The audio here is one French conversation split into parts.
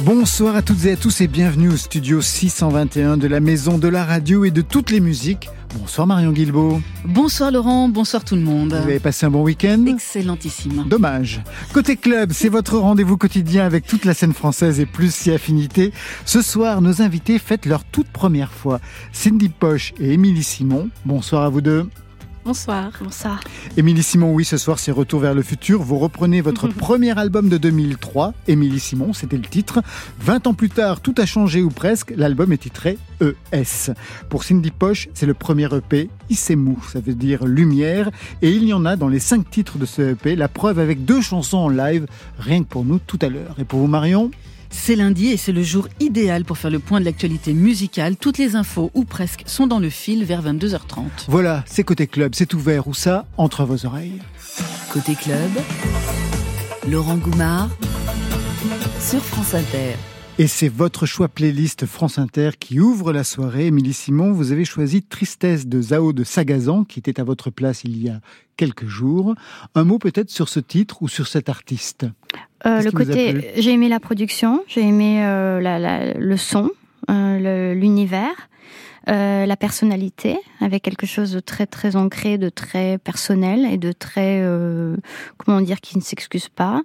Bonsoir à toutes et à tous et bienvenue au studio 621 de la Maison de la Radio et de toutes les musiques. Bonsoir Marion Guilbault. Bonsoir Laurent, bonsoir tout le monde. Vous avez passé un bon week-end? Excellentissime. Dommage. Côté club, c'est votre rendez-vous quotidien avec toute la scène française et plus si affinité. Ce soir, nos invités fêtent leur toute première fois. Cindy Poche et Émilie Simon. Bonsoir à vous deux. Bonsoir. Bonsoir. Émilie Simon, oui, ce soir c'est Retour vers le futur. Vous reprenez votre premier album de 2003, Émilie Simon, c'était le titre. 20 ans plus tard, tout a changé ou presque. L'album est titré ES. Pour Cindy Poche, c'est le premier EP, Issemou, ça veut dire lumière. Et il y en a dans les cinq titres de ce EP, la preuve avec deux chansons en live, rien que pour nous tout à l'heure. Et pour vous, Marion c'est lundi et c'est le jour idéal pour faire le point de l'actualité musicale. Toutes les infos, ou presque, sont dans le fil vers 22h30. Voilà, c'est Côté Club, c'est ouvert, ou ça, entre vos oreilles. Côté Club, Laurent Goumard, sur France Inter. Et c'est votre choix playlist France Inter qui ouvre la soirée. Émilie Simon, vous avez choisi Tristesse de Zao de Sagazan, qui était à votre place il y a quelques jours. Un mot peut-être sur ce titre ou sur cet artiste? Euh, Le côté, j'ai aimé la production, j'ai aimé euh, le son, euh, l'univers. la personnalité, avec quelque chose de très très ancré, de très personnel et de très comment dire qui ne s'excuse pas.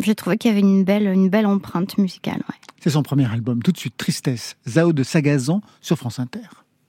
J'ai trouvé qu'il y avait une belle, une belle empreinte musicale. C'est son premier album, tout de suite Tristesse, Zao de Sagazan sur France Inter.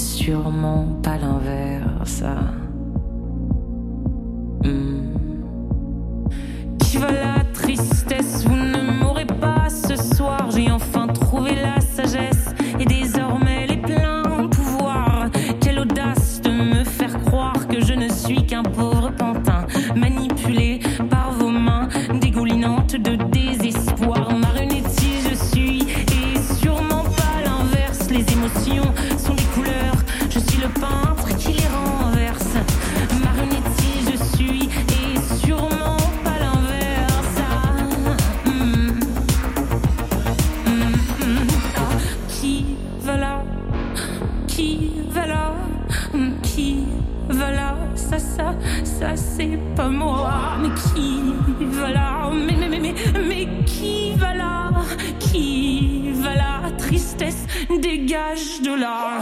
sûrement pas l'inverse. Hmm. Qui va la tristesse Vous ne c'est pas moi. Mais qui va là mais, mais, mais, mais, mais qui va là Qui va là Tristesse, dégage de là.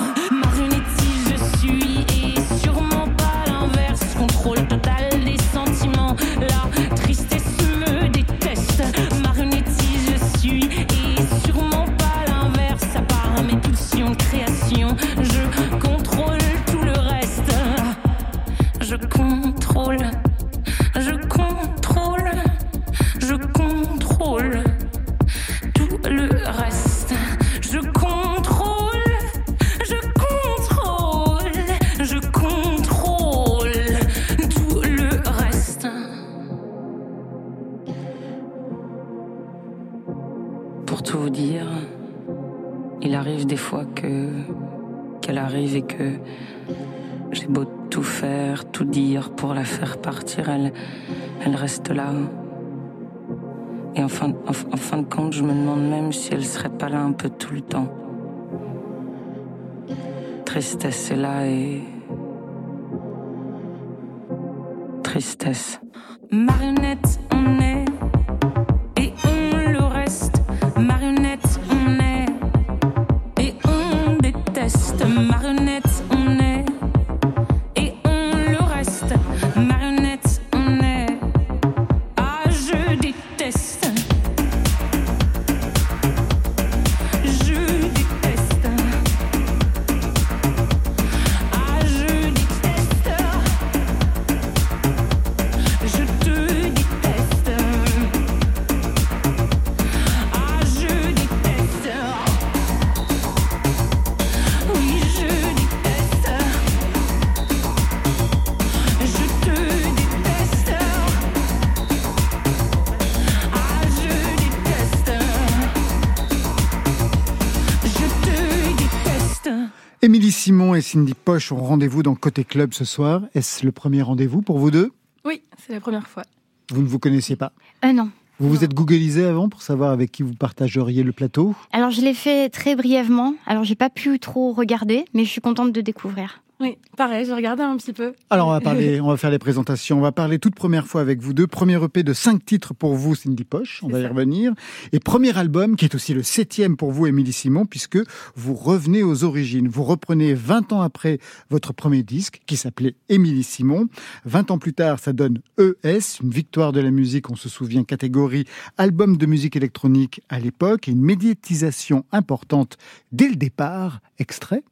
Émilie Simon et Cindy Poche ont rendez-vous dans Côté Club ce soir. Est-ce le premier rendez-vous pour vous deux? Oui, c'est la première fois. Vous ne vous connaissiez pas? Euh, Non. Vous vous êtes googlisé avant pour savoir avec qui vous partageriez le plateau? Alors je l'ai fait très brièvement. Alors j'ai pas pu trop regarder, mais je suis contente de découvrir. Oui, pareil, j'ai regardé un petit peu. Alors on va parler, on va faire les présentations. On va parler toute première fois avec vous deux. Premier EP de cinq titres pour vous, Cindy Poche. On va y revenir. Et premier album qui est aussi le septième pour vous, Émilie Simon, puisque vous revenez aux origines. Vous reprenez 20 ans après votre premier disque qui s'appelait Émilie Simon. 20 ans plus tard, ça donne ES, une victoire de la musique, on se souvient, catégorie album de musique électronique à l'époque et une médiatisation importante dès le départ. Extrait.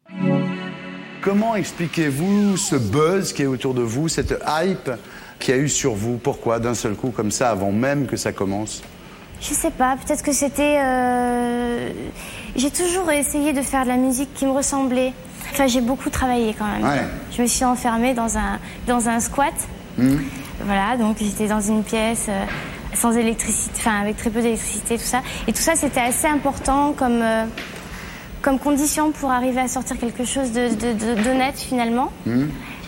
Comment expliquez-vous ce buzz qui est autour de vous, cette hype qui a eu sur vous? Pourquoi d'un seul coup comme ça, avant même que ça commence? Je sais pas, peut-être que c'était... Euh, j'ai toujours essayé de faire de la musique qui me ressemblait. Enfin, j'ai beaucoup travaillé quand même. Je me suis enfermée dans un, dans un squat. Hmm. Voilà, donc j'étais dans une pièce euh, sans électricité, enfin avec très peu d'électricité, tout ça. Et tout ça, c'était assez important comme... Euh, comme condition pour arriver à sortir quelque chose d'honnête de, finalement. Hmm.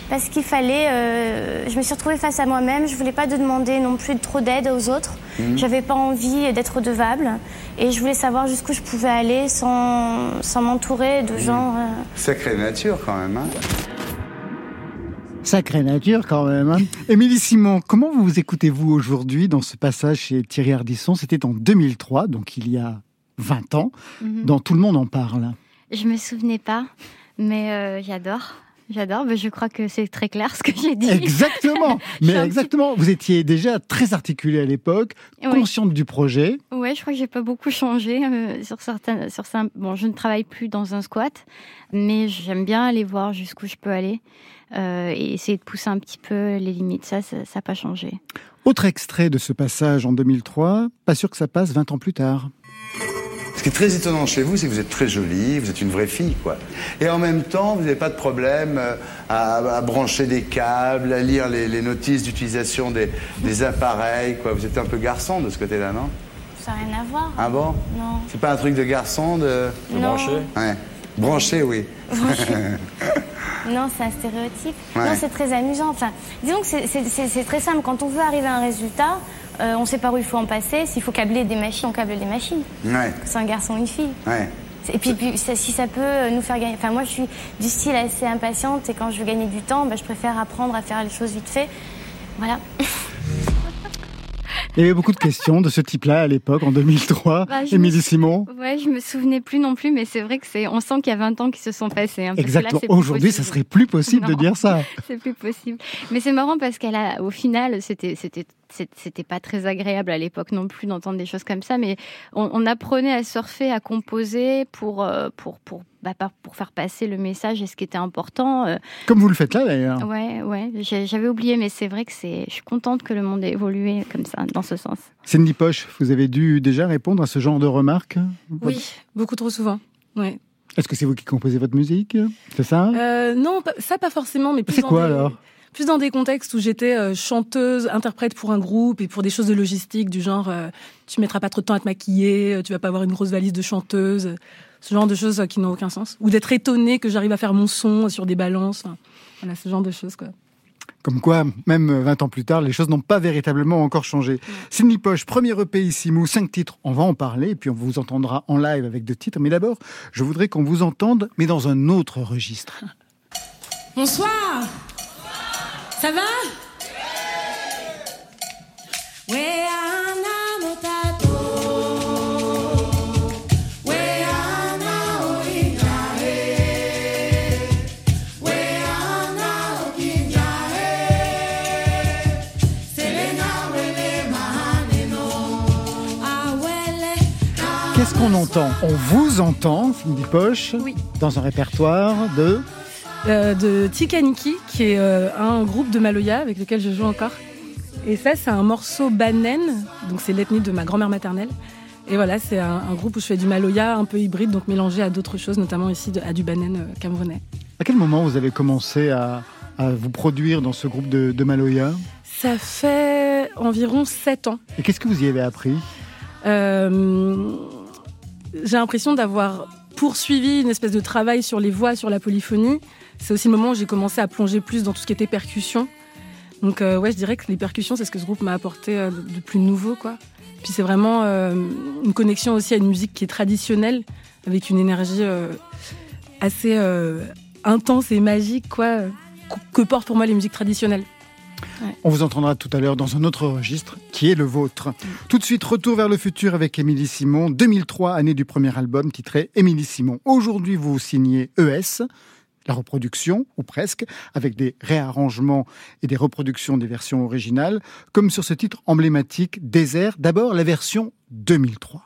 Parce qu'il fallait. Euh, je me suis retrouvée face à moi-même. Je voulais pas de demander non plus trop d'aide aux autres. Hmm. J'avais pas envie d'être redevable. Et je voulais savoir jusqu'où je pouvais aller sans, sans m'entourer de hmm. gens. Euh, Sacrée nature quand même. Hein Sacrée nature quand même. Hein Émilie Simon, comment vous écoutez-vous aujourd'hui dans ce passage chez Thierry Ardisson? C'était en 2003, donc il y a 20 ans, mhm. dont tout le monde en parle. Je me souvenais pas, mais euh, j'adore. J'adore, mais je crois que c'est très clair ce que j'ai dit. Exactement, mais exactement. Vous étiez déjà très articulée à l'époque, consciente du projet. Ouais, je crois que j'ai pas beaucoup changé euh, sur certains, sur ça. Bon, je ne travaille plus dans un squat, mais j'aime bien aller voir jusqu'où je peux aller euh, et essayer de pousser un petit peu les limites. Ça, ça n'a pas changé. Autre extrait de ce passage en 2003, pas sûr que ça passe 20 ans plus tard. Ce qui est très étonnant chez vous, c'est que vous êtes très jolie, vous êtes une vraie fille, quoi. Et en même temps, vous n'avez pas de problème euh, à, brancher des câbles, à lire les, notices d'utilisation des, appareils, quoi. Vous êtes un peu garçon de ce côté-là, non? Ça n'a rien à voir. Ah bon? Non. C'est pas un truc de garçon de... brancher? Ouais. Brancher, oui. non, c'est un stéréotype. Non, c'est très amusant. Enfin, disons que c'est très simple. Quand on veut arriver à un résultat, euh, on sait pas où il faut en passer. S'il faut câbler des machines, on câble des machines. C'est un garçon ou une fille. Et puis, si ça peut euh, nous faire gagner. Enfin, moi, je suis du style assez impatiente et quand je veux gagner du temps, bah, je préfère apprendre à faire les choses vite fait. Voilà. Il y avait beaucoup de questions de ce type-là à l'époque, en 2003. Bah, Émilie Simon Ouais, je me souvenais plus non plus, mais c'est vrai que c'est. On sent qu'il y a 20 ans qui se sont passés. Hein, Exactement. Aujourd'hui, ça serait plus possible de dire ça. c'est plus possible. Mais c'est marrant parce qu'elle a, au final, c'était, c'était c'était pas très agréable à l'époque non plus d'entendre des choses comme ça, mais on, apprenait à surfer, à composer pour, euh, pour, pour, bah, pour faire passer le message et ce qui était important. Euh. Comme vous le faites là d'ailleurs. Ouais, ouais, j'avais oublié, mais c'est vrai que c'est, je suis contente que le monde ait évolué comme ça, dans ce sens. Cindy Poche, vous avez dû déjà répondre à ce genre de remarques Oui, beaucoup trop souvent. Ouais. Est-ce que c'est vous qui composez votre musique? C'est ça? Euh, Non, ça pas forcément, mais C'est quoi alors? Plus dans des contextes où j'étais euh, chanteuse, interprète pour un groupe et pour des choses de logistique du genre euh, tu mettras pas trop de temps à te maquiller, euh, tu vas pas avoir une grosse valise de chanteuse, ce genre de choses qui n'ont aucun sens. Ou d'être étonnée que j'arrive à faire mon son sur des balances, voilà, ce genre de choses quoi. Comme quoi, même 20 ans plus tard, les choses n'ont pas véritablement encore changé. Cindy Poche, premier EP ici, ou cinq titres, on va en parler, puis on vous entendra en live avec deux titres. Mais d'abord, je voudrais qu'on vous entende, mais dans un autre registre. Bonsoir ça va? Qu'est-ce qu'on entend On vous entend, Cindy Poche, oui. dans un répertoire de euh, de Tikaniki, qui est euh, un groupe de Maloya avec lequel je joue encore. Et ça, c'est un morceau Banen, donc c'est l'ethnie de ma grand-mère maternelle. Et voilà, c'est un, groupe où je fais du Maloya un peu hybride, donc mélangé à d'autres choses, notamment ici à du Banen euh, camerounais. À quel moment vous avez commencé à, vous produire dans ce groupe de, de Maloya? Ça fait environ 7 ans. Et qu'est-ce que vous y avez appris? J'ai l'impression d'avoir poursuivi une espèce de travail sur les voix, sur la polyphonie, c'est aussi le moment où j'ai commencé à plonger plus dans tout ce qui était percussion. Donc euh, ouais, je dirais que les percussions, c'est ce que ce groupe m'a apporté euh, de plus nouveau, quoi. Puis c'est vraiment euh, une connexion aussi à une musique qui est traditionnelle, avec une énergie assez intense et magique, quoi, que portent pour moi les musiques traditionnelles. On vous entendra tout à l'heure dans un autre registre qui est le vôtre. Tout de suite, retour vers le futur avec Émilie Simon. 2003, année du premier album titré Émilie Simon. Aujourd'hui, vous signez ES, la reproduction, ou presque, avec des réarrangements et des reproductions des versions originales, comme sur ce titre emblématique Désert, d'abord la version 2003.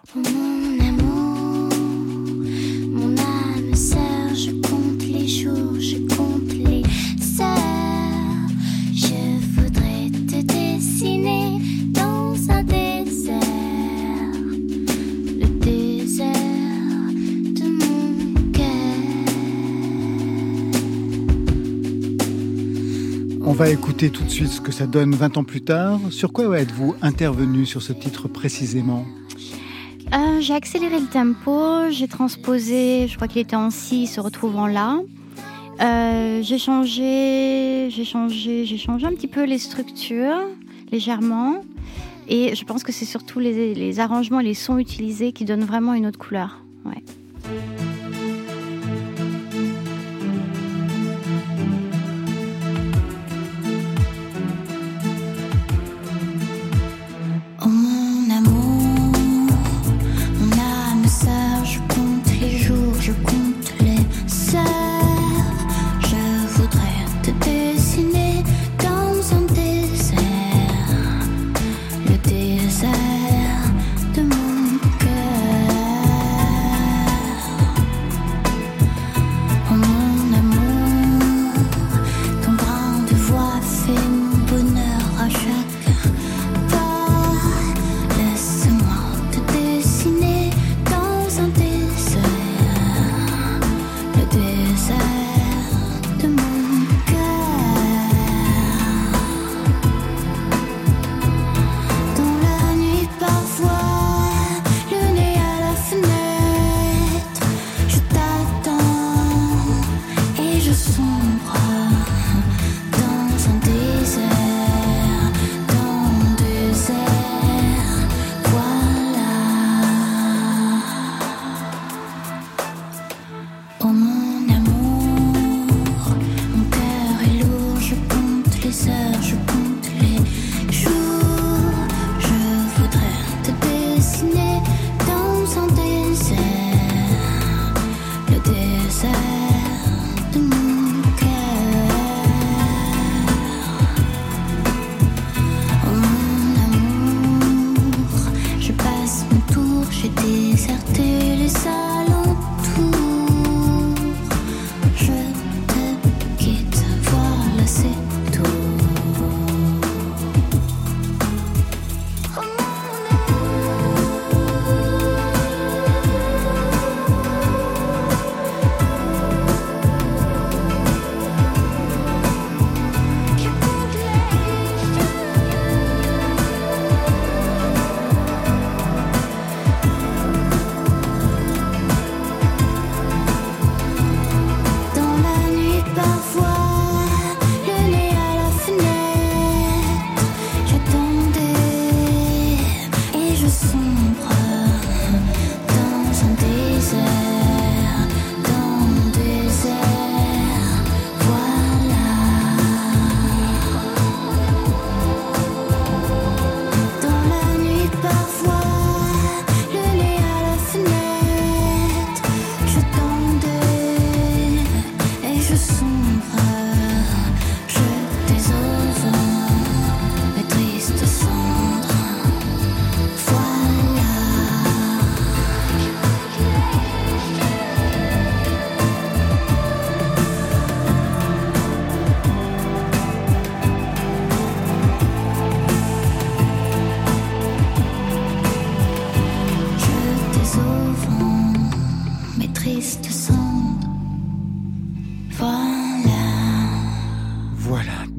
On va écouter tout de suite ce que ça donne 20 ans plus tard. Sur quoi êtes-vous intervenu sur ce titre précisément euh, J'ai accéléré le tempo, j'ai transposé, je crois qu'il était en si, se retrouve en la. Euh, j'ai changé, j'ai changé, j'ai changé un petit peu les structures légèrement. Et je pense que c'est surtout les, les arrangements et les sons utilisés qui donnent vraiment une autre couleur. Ouais.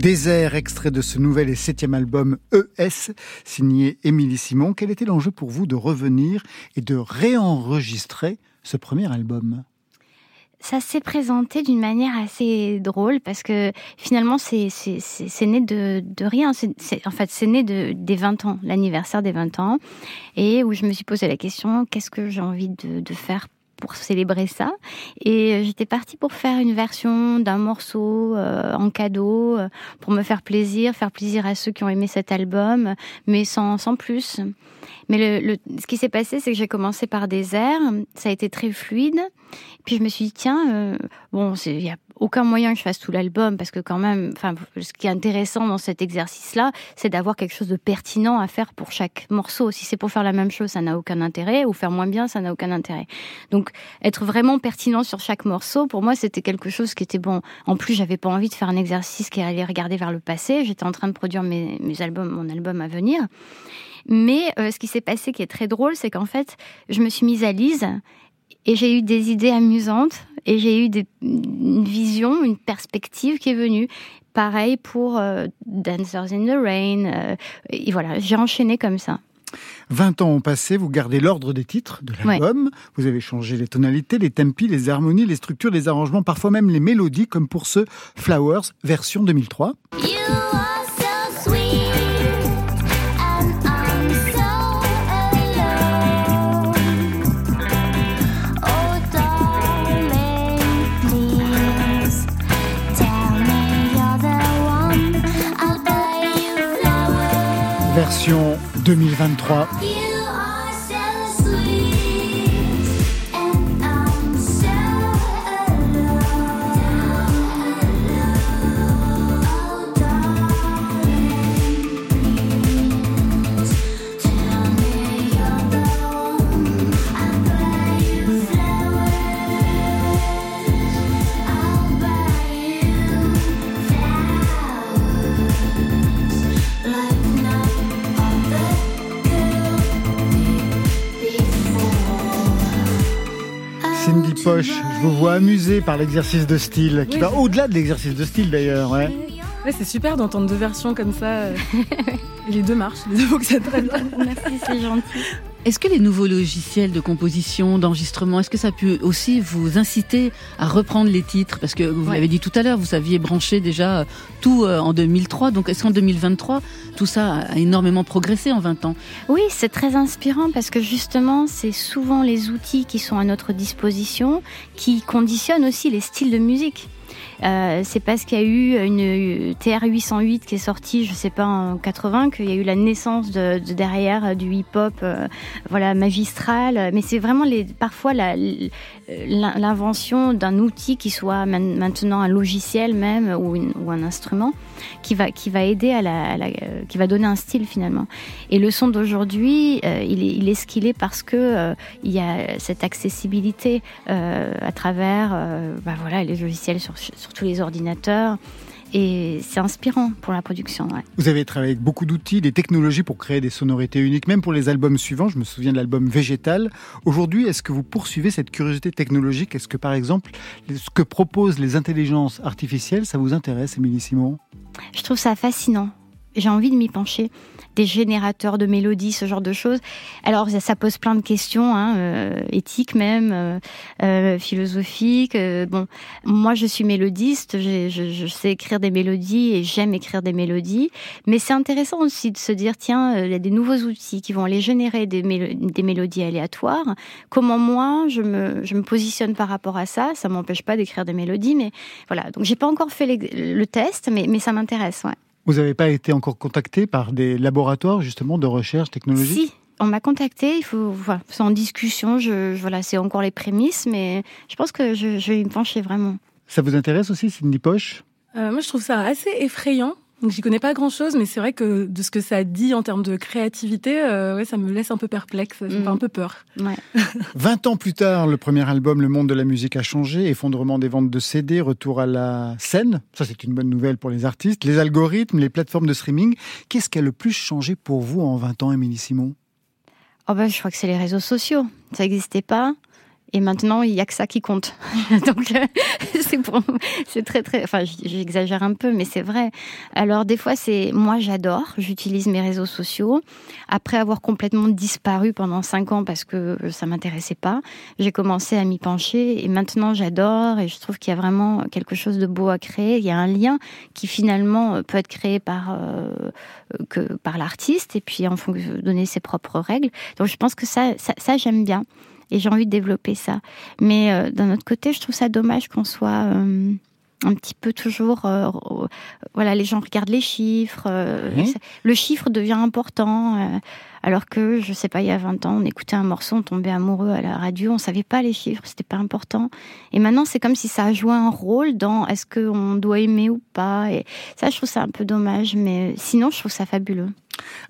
Désert, extrait de ce nouvel et septième album ES, signé Émilie Simon. Quel était l'enjeu pour vous de revenir et de réenregistrer ce premier album? Ça s'est présenté d'une manière assez drôle parce que finalement c'est né de, de rien. en fait, c'est né de, des 20 ans, l'anniversaire des 20 ans, et où je me suis posé la question qu'est-ce que j'ai envie de faire pour célébrer ça. Et euh, j'étais partie pour faire une version d'un morceau euh, en cadeau, euh, pour me faire plaisir, faire plaisir à ceux qui ont aimé cet album, mais sans, sans plus. Mais le, ce qui s'est passé, c'est que j'ai commencé par des airs, ça a été très fluide. Puis je me suis dit, tiens, bon, il y a aucun moyen que je fasse tout l'album parce que quand même, enfin, ce qui est intéressant dans cet exercice-là, c'est d'avoir quelque chose de pertinent à faire pour chaque morceau. Si c'est pour faire la même chose, ça n'a aucun intérêt, ou faire moins bien, ça n'a aucun intérêt. Donc, être vraiment pertinent sur chaque morceau, pour moi, c'était quelque chose qui était bon. En plus, j'avais pas envie de faire un exercice qui allait regarder vers le passé. J'étais en train de produire mes, albums, mon album à venir. Mais euh, ce qui s'est passé qui est très drôle, c'est qu'en fait, je me suis mise à Lise et j'ai eu des idées amusantes et j'ai eu des, une vision, une perspective qui est venue. Pareil pour euh, Dancers in the Rain. Euh, et voilà, j'ai enchaîné comme ça. 20 ans ont passé, vous gardez l'ordre des titres de l'album, vous avez changé les tonalités, les tempi, les harmonies, les structures, les arrangements, parfois même les mélodies, comme pour ce Flowers version 2003. Version 2023. Vous vois amusé par l'exercice de style, qui va au-delà de l'exercice de style d'ailleurs. Ouais. c'est super d'entendre deux versions comme ça. Et les deux marchent, les deux très bien. Merci, c'est gentil. Est-ce que les nouveaux logiciels de composition, d'enregistrement, est-ce que ça peut aussi vous inciter à reprendre les titres? Parce que vous l'avez dit tout à l'heure, vous aviez branché déjà euh, tout euh, en 2003. Donc est-ce qu'en 2023, tout ça a énormément progressé en 20 ans? Oui, c'est très inspirant parce que justement, c'est souvent les outils qui sont à notre disposition qui conditionnent aussi les styles de musique. Euh, c'est parce qu'il y a eu une TR 808 qui est sortie, je sais pas en 80, qu'il y a eu la naissance de, derrière euh, du hip-hop, euh, voilà magistral. Mais c'est vraiment parfois l'invention d'un outil qui soit maintenant un logiciel même ou, un instrument qui va qui va aider à qui va donner un style finalement. Et le son d'aujourd'hui, il, est, ce qu'il est parce que il y a cette accessibilité à travers bah voilà les logiciels sur tous les ordinateurs. Et c'est inspirant pour la production. Vous avez travaillé avec beaucoup d'outils, des technologies pour créer des sonorités uniques, même pour les albums suivants. Je me souviens de l'album Végétal. Aujourd'hui, est-ce que vous poursuivez cette curiosité technologique? Est-ce que, par exemple, ce que proposent les intelligences artificielles, ça vous intéresse, Émilie Simon? Je trouve ça fascinant. J'ai envie de m'y pencher des générateurs de mélodies, ce genre de choses. Alors ça, pose plein de questions, hein, euh, éthiques même, euh, euh, philosophiques. bon, moi je suis mélodiste, je, je, sais écrire des mélodies et j'aime écrire des mélodies, mais c'est intéressant aussi de se dire tiens, il y a des nouveaux outils qui vont aller générer des, des mélodies aléatoires. Comment moi je me, je me positionne par rapport à ça? Ça m'empêche pas d'écrire des mélodies, mais voilà. Donc j'ai pas encore fait le test, mais, mais ça m'intéresse. Ouais. Vous n'avez pas été encore contacté par des laboratoires justement de recherche technologique? Si, on m'a contacté. Il faut, voilà, c'est en discussion. Je, voilà, c'est encore les prémices, mais je pense que je, vais y pencher vraiment. Ça vous intéresse aussi, Cindy Poche? Euh, Moi, je trouve ça assez effrayant j'y connais pas grand chose, mais c'est vrai que de ce que ça dit en termes de créativité, euh, ouais, ça me laisse un peu perplexe, ça me fait mm. un peu peur. Ouais. 20 ans plus tard, le premier album, Le monde de la musique a changé, effondrement des ventes de CD, retour à la scène. Ça, c'est une bonne nouvelle pour les artistes. Les algorithmes, les plateformes de streaming. Qu'est-ce qui a le plus changé pour vous en 20 ans, Émilie Simon? Oh ben, Je crois que c'est les réseaux sociaux. Ça n'existait pas. Et maintenant, il y a que ça qui compte. Donc, euh, c'est c'est très très. Enfin, j'exagère un peu, mais c'est vrai. Alors des fois, c'est moi, j'adore. J'utilise mes réseaux sociaux. Après avoir complètement disparu pendant cinq ans parce que ça m'intéressait pas, j'ai commencé à m'y pencher et maintenant j'adore et je trouve qu'il y a vraiment quelque chose de beau à créer. Il y a un lien qui finalement peut être créé par euh, par l'artiste et puis en fonction de donner ses propres règles. Donc je pense que ça, ça j'aime bien et j'ai envie de développer ça. Mais euh, d'un autre côté, je trouve ça dommage qu'on soit euh, un petit peu toujours. Euh, voilà, les gens regardent les chiffres. Le chiffre devient important. alors que, je sais pas, il y a 20 ans, on écoutait un morceau, on tombait amoureux à la radio, on savait pas les chiffres, c'était pas important. Et maintenant, c'est comme si ça a joué un rôle dans est-ce qu'on doit aimer ou pas. Et ça, je trouve ça un peu dommage. Mais sinon, je trouve ça fabuleux.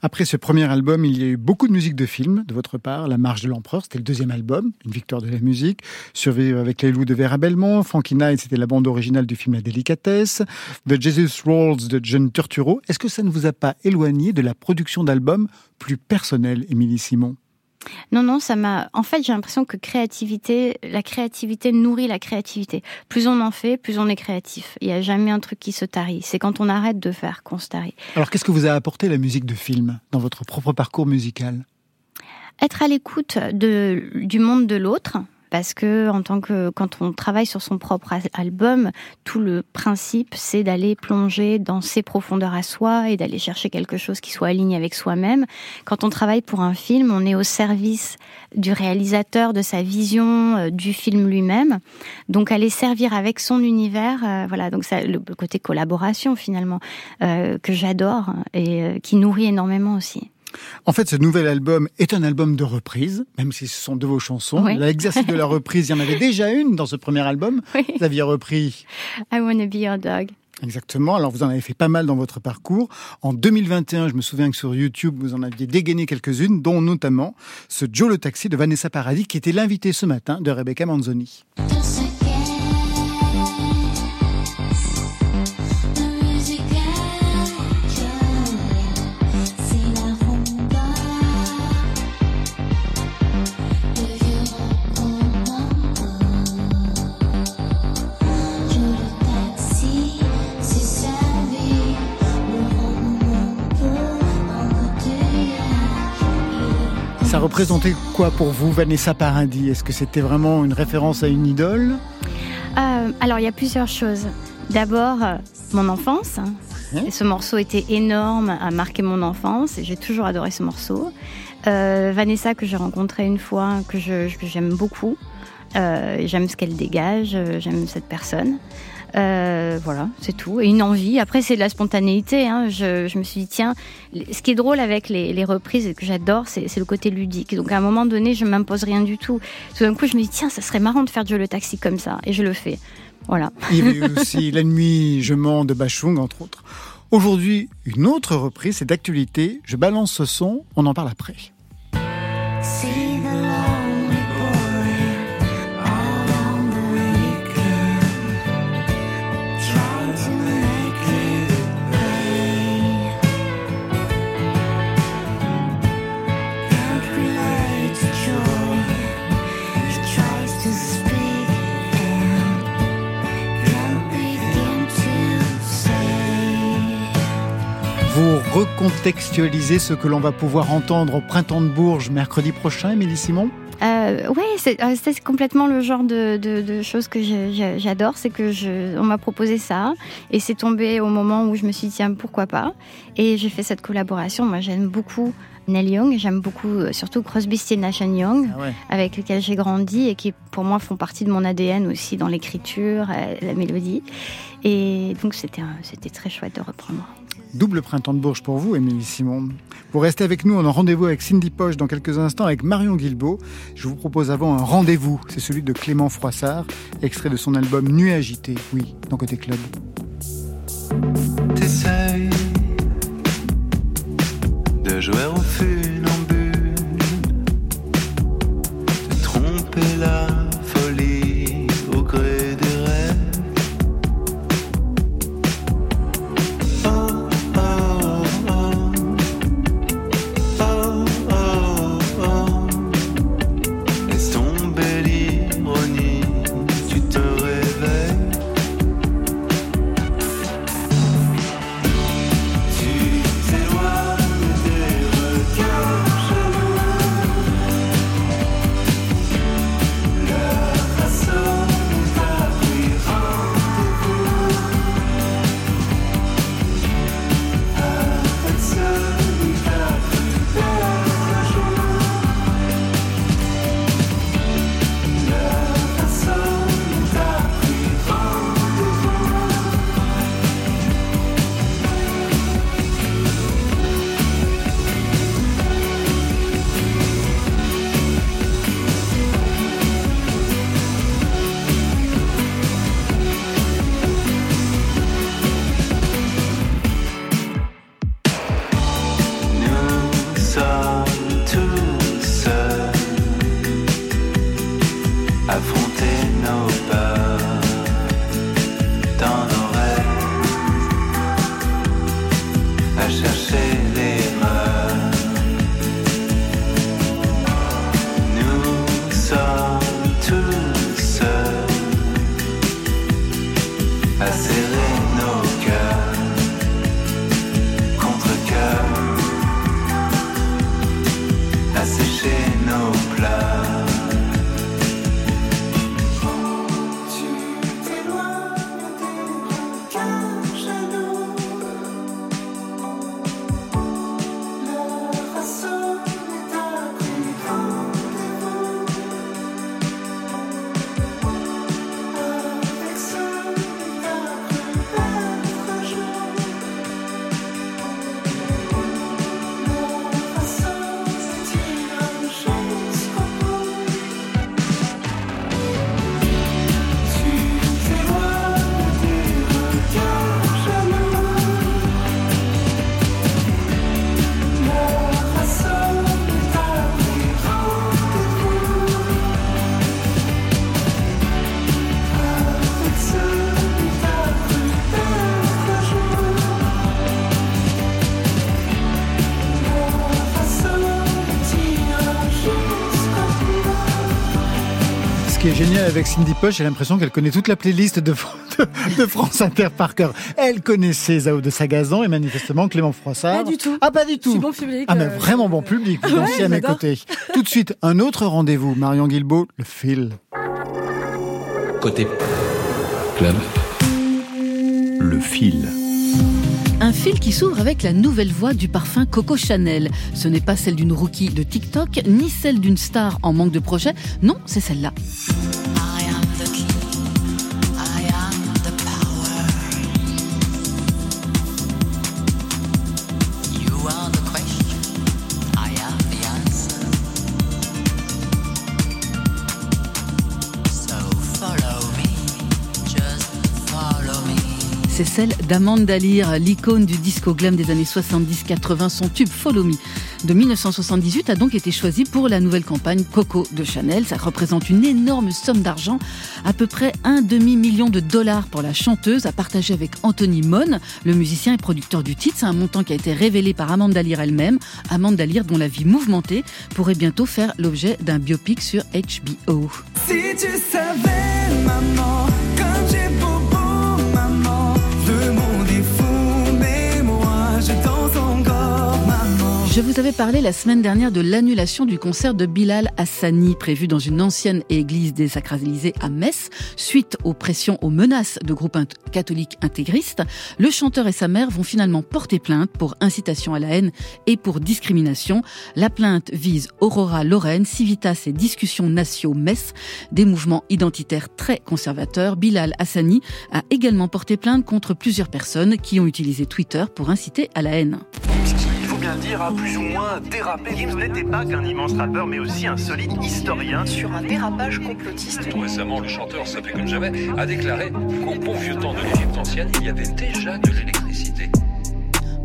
Après ce premier album, il y a eu beaucoup de musique de film de votre part. La Marche de l'Empereur, c'était le deuxième album, une victoire de la musique. Survivre avec les loups de Vera Belmont. Frankie Knight, c'était la bande originale du film La Délicatesse. The Jesus Rolls de John Turturro. Est-ce que ça ne vous a pas éloigné de la production d'albums plus personnels, Émilie Simon? Non, non, ça m'a. En fait, j'ai l'impression que créativité, la créativité nourrit la créativité. Plus on en fait, plus on est créatif. Il n'y a jamais un truc qui se tarit. C'est quand on arrête de faire qu'on se tarit. Alors, qu'est-ce que vous a apporté la musique de film dans votre propre parcours musical? Être à l'écoute du monde de l'autre, parce que en tant que quand on travaille sur son propre album, tout le principe c'est d'aller plonger dans ses profondeurs à soi et d'aller chercher quelque chose qui soit aligné avec soi-même. Quand on travaille pour un film, on est au service du réalisateur, de sa vision, euh, du film lui-même. Donc aller servir avec son univers, euh, voilà. Donc ça, le côté collaboration finalement euh, que j'adore et qui nourrit énormément aussi. En fait, ce nouvel album est un album de reprise, même si ce sont de vos chansons. L'exercice de la reprise, il y en avait déjà une dans ce premier album. Vous aviez repris I Wanna Be Your Dog. Exactement. Alors, vous en avez fait pas mal dans votre parcours. En 2021, je me souviens que sur YouTube, vous en aviez dégainé quelques-unes, dont notamment ce Joe le Taxi de Vanessa Paradis, qui était l'invité ce matin de Rebecca Manzoni. Représentait quoi pour vous, Vanessa Paradis? Est-ce que c'était vraiment une référence à une idole? Euh, Alors, il y a plusieurs choses. D'abord, euh, mon enfance. Et ce morceau était énorme, a marqué mon enfance et j'ai toujours adoré ce morceau. Euh, Vanessa, que j'ai rencontrée une fois, que j'aime beaucoup. j'aime ce qu'elle dégage, j'aime cette personne. Euh, voilà, c'est tout. Et une envie. Après, c'est de la spontanéité. Hein. Je, me suis dit, tiens, ce qui est drôle avec les, reprises et que j'adore, c'est le côté ludique. Donc, à un moment donné, je m'impose rien du tout. Tout d'un coup, je me dis, tiens, ça serait marrant de faire Joe le taxi comme ça. Et je le fais. Voilà. Il y avait aussi La nuit, je mens de Bachung, entre autres. Aujourd'hui, une autre reprise, c'est d'actualité. Je balance ce son, on en parle après. Vous recontextualisez ce que l'on va pouvoir entendre au printemps de Bourges mercredi prochain, Émilie Simon? Euh, Oui, euh, c'est complètement le genre de, choses que j'adore. C'est que je, on m'a proposé ça et c'est tombé au moment où je me suis dit tiens pourquoi pas? Et j'ai fait cette collaboration. Moi j'aime beaucoup Neil Young, j'aime beaucoup euh, surtout Crosby, Stills, Nash Young, ah avec lequel j'ai grandi et qui pour moi font partie de mon ADN aussi dans l'écriture, la mélodie. Et donc c'était c'était très chouette de reprendre. Double printemps de Bourges pour vous, Émilie Simon. Pour rester avec nous, on a rendez-vous avec Cindy Poche dans quelques instants avec Marion Guilbeault. Je vous propose avant un rendez-vous, c'est celui de Clément Froissart, extrait de son album Nuit agitée, oui, dans Côté Club. Génial avec Cindy Poche, j'ai l'impression qu'elle connaît toute la playlist de, de, France Inter par cœur. Elle connaissait Zao de Sagazan et manifestement Clément Froissart. Pas du tout. Ah, pas du tout. bon public. Ah, mais euh, vraiment bon public. Vous ouais, à mes côtés. Tout de suite, un autre rendez-vous. Marion Guilbault, le fil. Côté club. Le fil. Un fil qui s'ouvre avec la nouvelle voix du parfum Coco Chanel. Ce n'est pas celle d'une rookie de TikTok, ni celle d'une star en manque de projet. Non, c'est celle-là. C'est celle d'Amanda Lear, l'icône du disco glam des années 70-80. Son tube Follow Me de 1978 a donc été choisi pour la nouvelle campagne Coco de Chanel. Ça représente une énorme somme d'argent, à peu près un demi-million de dollars pour la chanteuse, à partager avec Anthony Mon, le musicien et producteur du titre. C'est un montant qui a été révélé par Amanda Lear elle-même. Amanda Lear, dont la vie mouvementée pourrait bientôt faire l'objet d'un biopic sur HBO. Si tu savais, maman, Je vous avais parlé la semaine dernière de l'annulation du concert de Bilal Hassani prévu dans une ancienne église désacralisée à Metz suite aux pressions, aux menaces de groupes catholiques intégristes. Le chanteur et sa mère vont finalement porter plainte pour incitation à la haine et pour discrimination. La plainte vise Aurora Lorraine, Civitas et Discussions Natio Metz, des mouvements identitaires très conservateurs. Bilal Hassani a également porté plainte contre plusieurs personnes qui ont utilisé Twitter pour inciter à la haine dire, a plus ou moins dérapé. Gims n'était pas qu'un immense rappeur, mais aussi un solide historien. Sur un dérapage complotiste. Tout récemment, le chanteur, ça fait comme jamais, a déclaré qu'au bon vieux temps de l'Égypte ancienne, il y avait déjà de l'électricité.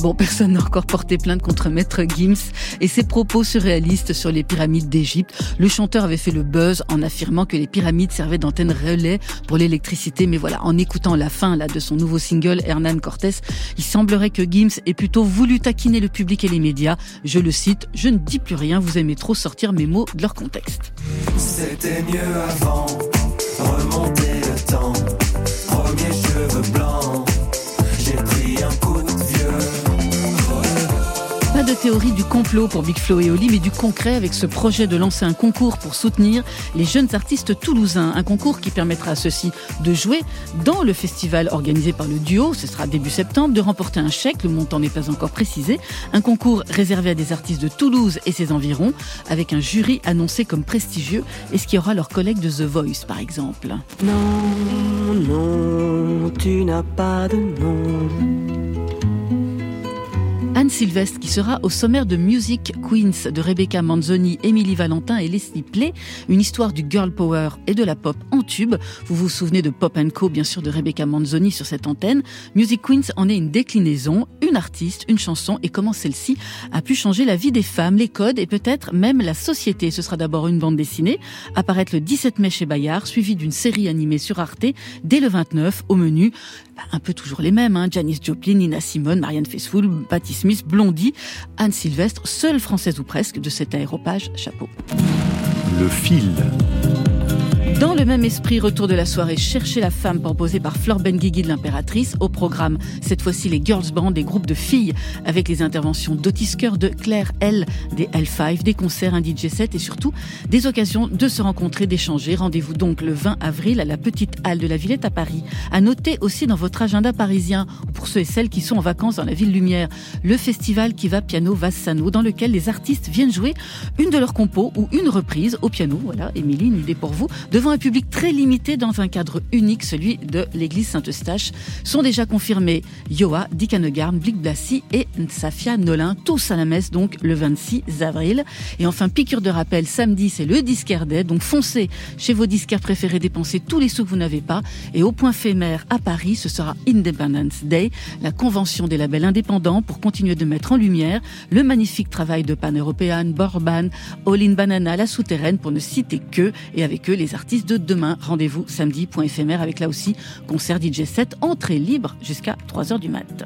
Bon, personne n'a encore porté plainte contre Maître Gims et ses propos surréalistes sur les pyramides d'Égypte. Le chanteur avait fait le buzz en affirmant que les pyramides servaient d'antenne relais pour l'électricité. Mais voilà, en écoutant la fin de son nouveau single Hernan Cortés, il semblerait que Gims ait plutôt voulu taquiner le public et les médias. Je le cite, je ne dis plus rien, vous aimez trop sortir mes mots de leur contexte. C'était mieux avant, remonter le temps, premier cheveux de théorie du complot pour Big Flo et Oli, mais du concret avec ce projet de lancer un concours pour soutenir les jeunes artistes toulousains. Un concours qui permettra à ceux-ci de jouer dans le festival organisé par le duo, ce sera début septembre, de remporter un chèque, le montant n'est pas encore précisé. Un concours réservé à des artistes de Toulouse et ses environs, avec un jury annoncé comme prestigieux. Est-ce qu'il y aura leurs collègues de The Voice, par exemple? Non, non, tu n'as pas de nom. Anne Sylvestre qui sera au sommaire de Music Queens de Rebecca Manzoni, Émilie Valentin et Leslie Play, une histoire du girl power et de la pop en tube. Vous vous souvenez de Pop Co, bien sûr, de Rebecca Manzoni sur cette antenne. Music Queens en est une déclinaison, une artiste, une chanson et comment celle-ci a pu changer la vie des femmes, les codes et peut-être même la société? Ce sera d'abord une bande dessinée, apparaître le 17 mai chez Bayard, suivie d'une série animée sur Arte dès le 29 au menu un peu toujours les mêmes, hein. Janice Joplin, Nina Simone, Marianne Faithfull, Patti Smith, Blondie, Anne Sylvestre, seule française ou presque de cet aéropage chapeau. Le fil. Dans le même esprit, retour de la soirée Chercher la femme proposée par Flore Benguigui de l'impératrice. Au programme, cette fois-ci les girls band, des groupes de filles avec les interventions d'Otis de Claire L, des L5, des concerts, un DJ set et surtout des occasions de se rencontrer, d'échanger. Rendez-vous donc le 20 avril à la petite halle de la Villette à Paris. À noter aussi dans votre agenda parisien, pour ceux et celles qui sont en vacances dans la ville lumière, le festival qui va piano Vassano dans lequel les artistes viennent jouer une de leurs compos ou une reprise au piano. Voilà, Émilie, une idée pour vous, devant un public très limité dans un cadre unique, celui de l'église Saint-Eustache, sont déjà confirmés Yoa, Dick Hanegarn, Blick Blassi et Safia Nolin, tous à la messe donc le 26 avril. Et enfin, piqûre de rappel, samedi c'est le disquaire Day, donc foncez chez vos disquaires préférés, dépensez tous les sous que vous n'avez pas. Et au point fémère à Paris, ce sera Independence Day, la convention des labels indépendants pour continuer de mettre en lumière le magnifique travail de Pan European, Borban, All in Banana, La Souterraine, pour ne citer que, et avec eux les artistes de demain. Rendez-vous samedi, point éphémère, avec là aussi concert DJ 7, entrée libre jusqu'à 3h du mat.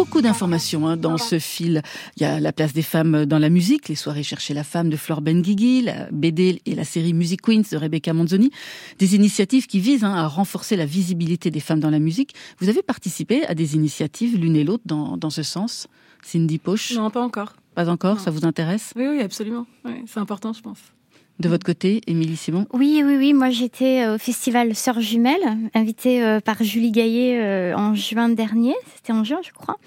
beaucoup d'informations hein, dans ce fil. Il y a la place des femmes dans la musique, les soirées chercher la femme de Flore Benguigui, la BD et la série Music Queens de Rebecca Manzoni, des initiatives qui visent hein, à renforcer la visibilité des femmes dans la musique. Vous avez participé à des initiatives l'une et l'autre dans, dans ce sens, Cindy Poche Non, pas encore. Pas encore, ça vous intéresse? Oui, oui, absolument. c'est important, je pense. De votre côté, Émilie Simon? Oui, oui, oui. Moi, j'étais au festival Sœurs Jumelles, invitée euh, par Julie Gaillet euh, en juin dernier. C'était en juin, je crois.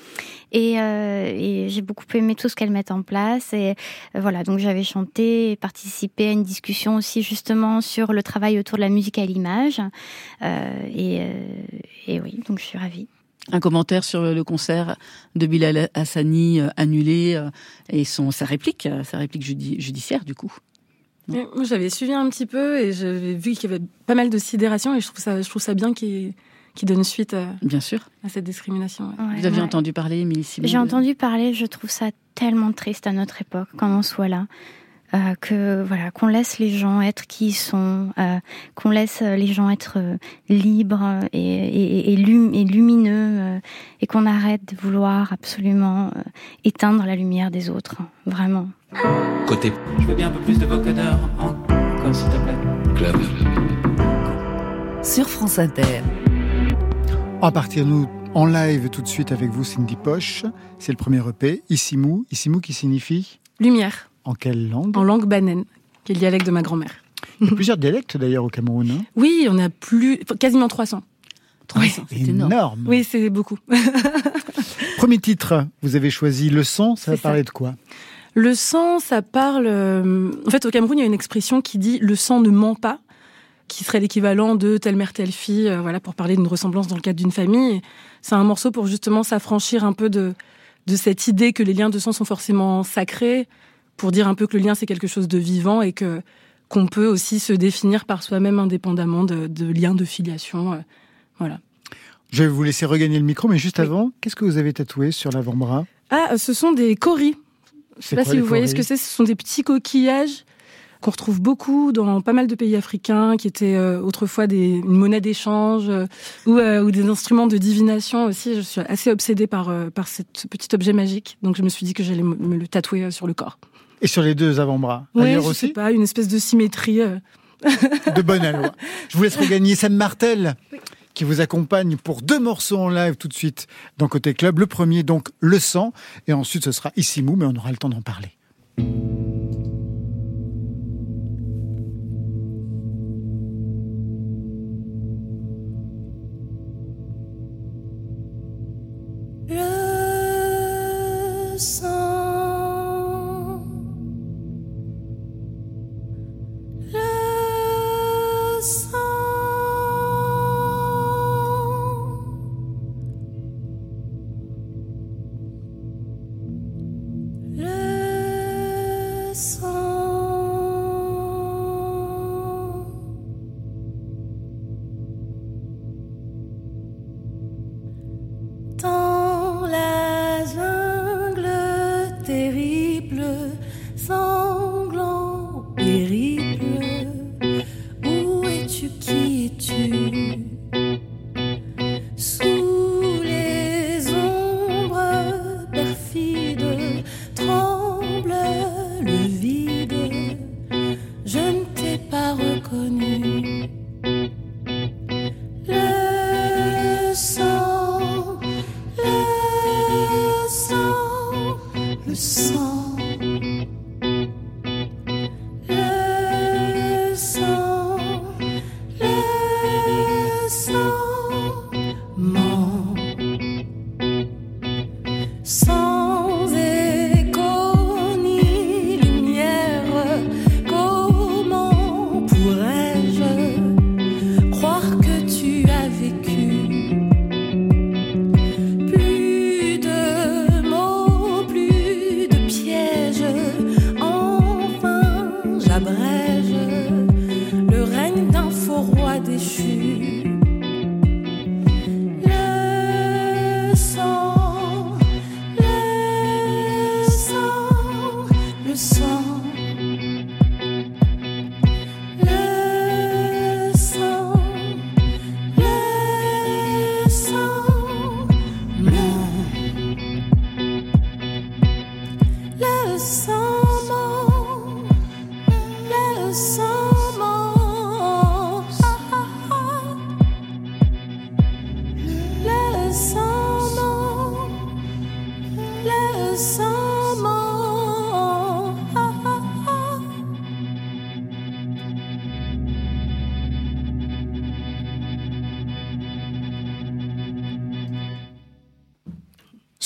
Et, euh, et j'ai beaucoup aimé tout ce qu'elle met en place. Et voilà, donc j'avais chanté et participé à une discussion aussi justement sur le travail autour de la musique à l'image. et, et oui, donc je suis ravie un commentaire sur le concert de Bilal Hassani annulé et son sa réplique, sa réplique judiciaire du coup. Moi, j'avais suivi un petit peu et j'avais vu qu'il y avait pas mal de sidération et je trouve ça, je trouve ça bien qu'il donne suite à, bien sûr. à cette discrimination. Vous aviez entendu parler, Émilie J'ai entendu parler, je trouve ça tellement triste à notre époque, quand on soit là. Euh, que voilà qu'on laisse les gens être qui ils sont, euh, qu'on laisse les gens être euh, libres et, et, et, et lumineux et qu'on arrête de vouloir absolument éteindre la lumière des autres, vraiment. Côté. Je veux bien un peu plus de vocodeur encore s'il te plaît. Club. Sur France Inter. On va partir nous en live tout de suite avec vous Cindy Poche. C'est le premier EP, Issimou. Issimou qui signifie? Lumière. En quelle langue En langue banane, qui est le dialecte de ma grand-mère. Il y a plusieurs dialectes d'ailleurs au Cameroun. Hein oui, on a plus, quasiment 300. 300, c'est énorme. Oui, c'est beaucoup. Premier titre, vous avez choisi Le sang, ça va parler de quoi? Le sang, ça parle... Euh, en fait, au Cameroun, il y a une expression qui dit « le sang ne ment pas », qui serait l'équivalent de telle mère, telle fille, euh, voilà, pour parler d'une ressemblance dans le cadre d'une famille. C'est un morceau pour justement s'affranchir un peu de, de cette idée que les liens de sang sont forcément sacrés, pour dire un peu que le lien c'est quelque chose de vivant et que qu'on peut aussi se définir par soi-même indépendamment de, de liens de filiation. Euh, voilà. Je vais vous laisser regagner le micro, mais juste avant, qu'est-ce que vous avez tatoué sur l'avant-bras? Ah, euh, ce sont des coris. Je sais pas si vous voyez ce que c'est. Ce sont des petits coquillages qu'on retrouve beaucoup dans pas mal de pays africains, qui étaient euh, autrefois des, une monnaie d'échange ou, ou, des instruments de divination aussi. Je suis assez obsédée par, par ce petit objet magique, donc je me suis dit que j'allais me le tatouer sur le corps. Et sur les deux avant-bras Oui, je aussi sais pas, une espèce de symétrie. Euh. de bonne aloi. Je vous laisse regagner Sam Martel. qui vous accompagne pour deux morceaux en live tout de suite dans Côté Club. Le premier, donc, Le Sang, et ensuite ce sera Issimou, mais on aura le temps d'en parler.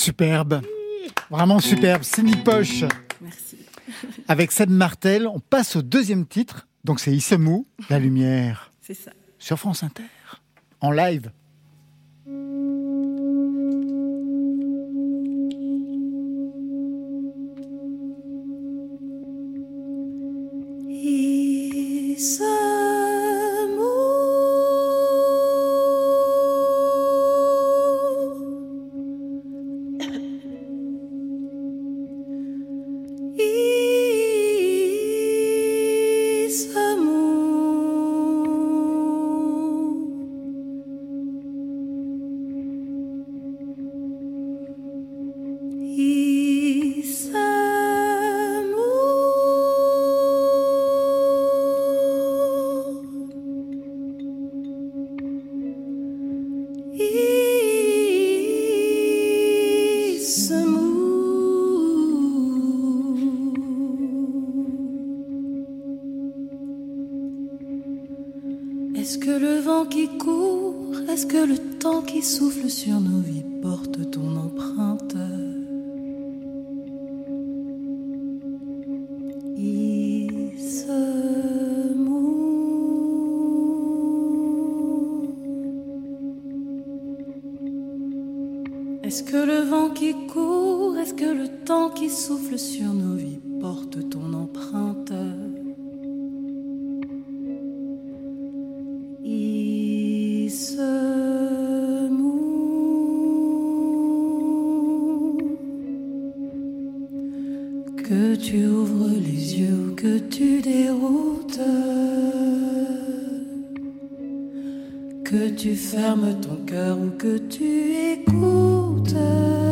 Superbe. Vraiment superbe. Cindy Poche. Merci. Avec Seb Martel, on passe au deuxième titre. Donc c'est Issemou, La Lumière, C'est ça. sur France Inter, en live. Temps qui souffle sur nos vies porte ton empreinte. Que tu ouvres les yeux que tu déroutes, que tu fermes ton cœur ou que tu écoutes.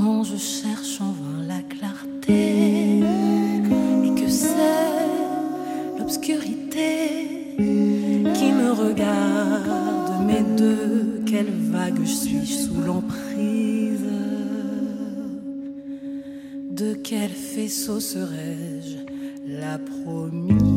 Quand je cherche en vain la clarté et que c'est l'obscurité qui me regarde, mais de quelle vague je suis sous l'emprise? De quel faisceau serais-je la promise